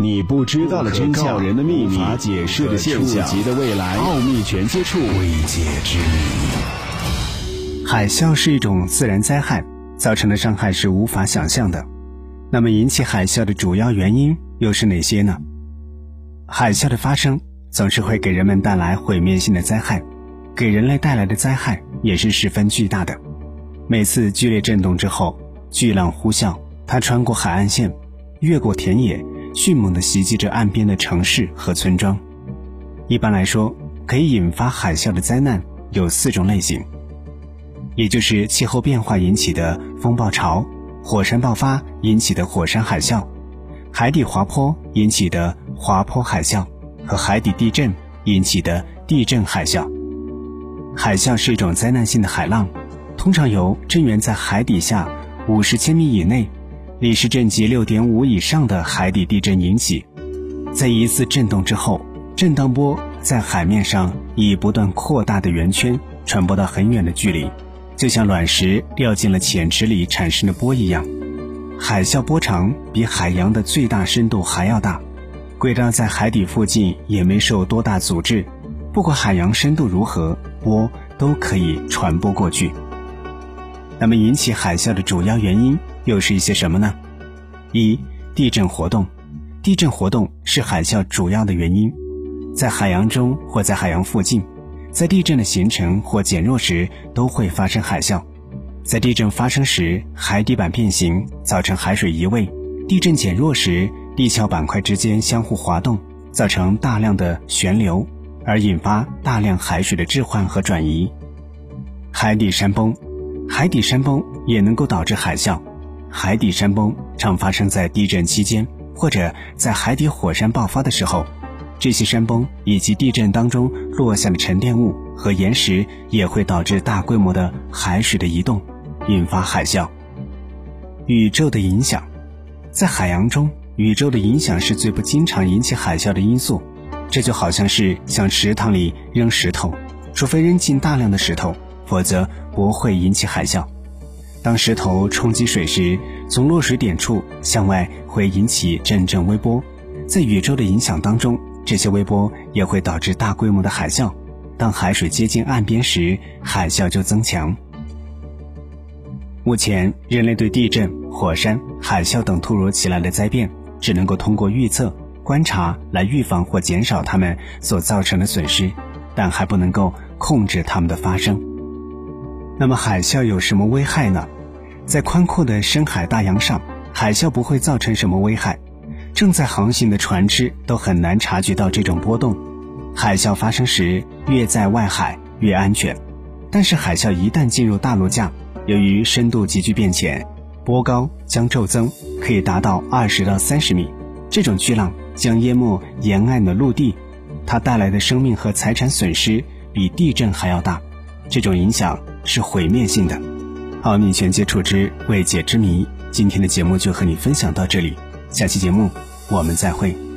你不知道的真相，人的秘密，无法解释的现象，级的未来，奥秘全接触，未解之谜。海啸是一种自然灾害，造成的伤害是无法想象的。那么，引起海啸的主要原因又是哪些呢？海啸的发生总是会给人们带来毁灭性的灾害，给人类带来的灾害也是十分巨大的。每次剧烈震动之后，巨浪呼啸，它穿过海岸线，越过田野。迅猛地袭击着岸边的城市和村庄。一般来说，可以引发海啸的灾难有四种类型，也就是气候变化引起的风暴潮、火山爆发引起的火山海啸、海底滑坡引起的滑坡海啸和海底地震引起的地震海啸。海啸是一种灾难性的海浪，通常由震源在海底下五十千米以内。里氏震级六点五以上的海底地震引起，在一次震动之后，震荡波在海面上以不断扩大的圆圈传播到很远的距离，就像卵石掉进了浅池里产生的波一样。海啸波长比海洋的最大深度还要大，轨道在海底附近也没受多大阻滞，不管海洋深度如何，波都可以传播过去。那么，引起海啸的主要原因？又是一些什么呢？一、地震活动。地震活动是海啸主要的原因，在海洋中或在海洋附近，在地震的形成或减弱时都会发生海啸。在地震发生时，海底板变形，造成海水移位；地震减弱时，地壳板块之间相互滑动，造成大量的旋流，而引发大量海水的置换和转移。海底山崩，海底山崩也能够导致海啸。海底山崩常发生在地震期间，或者在海底火山爆发的时候。这些山崩以及地震当中落下的沉淀物和岩石也会导致大规模的海水的移动，引发海啸。宇宙的影响，在海洋中，宇宙的影响是最不经常引起海啸的因素。这就好像是向池塘里扔石头，除非扔进大量的石头，否则不会引起海啸。当石头冲击水时，从落水点处向外会引起阵阵微波，在宇宙的影响当中，这些微波也会导致大规模的海啸。当海水接近岸边时，海啸就增强。目前，人类对地震、火山、海啸等突如其来的灾变，只能够通过预测、观察来预防或减少它们所造成的损失，但还不能够控制它们的发生。那么，海啸有什么危害呢？在宽阔的深海大洋上，海啸不会造成什么危害。正在航行的船只都很难察觉到这种波动。海啸发生时，越在外海越安全。但是，海啸一旦进入大陆架，由于深度急剧变浅，波高将骤增，可以达到二十到三十米。这种巨浪将淹没沿岸的陆地，它带来的生命和财产损失比地震还要大。这种影响是毁灭性的。奥秘全接触之未解之谜，今天的节目就和你分享到这里，下期节目我们再会。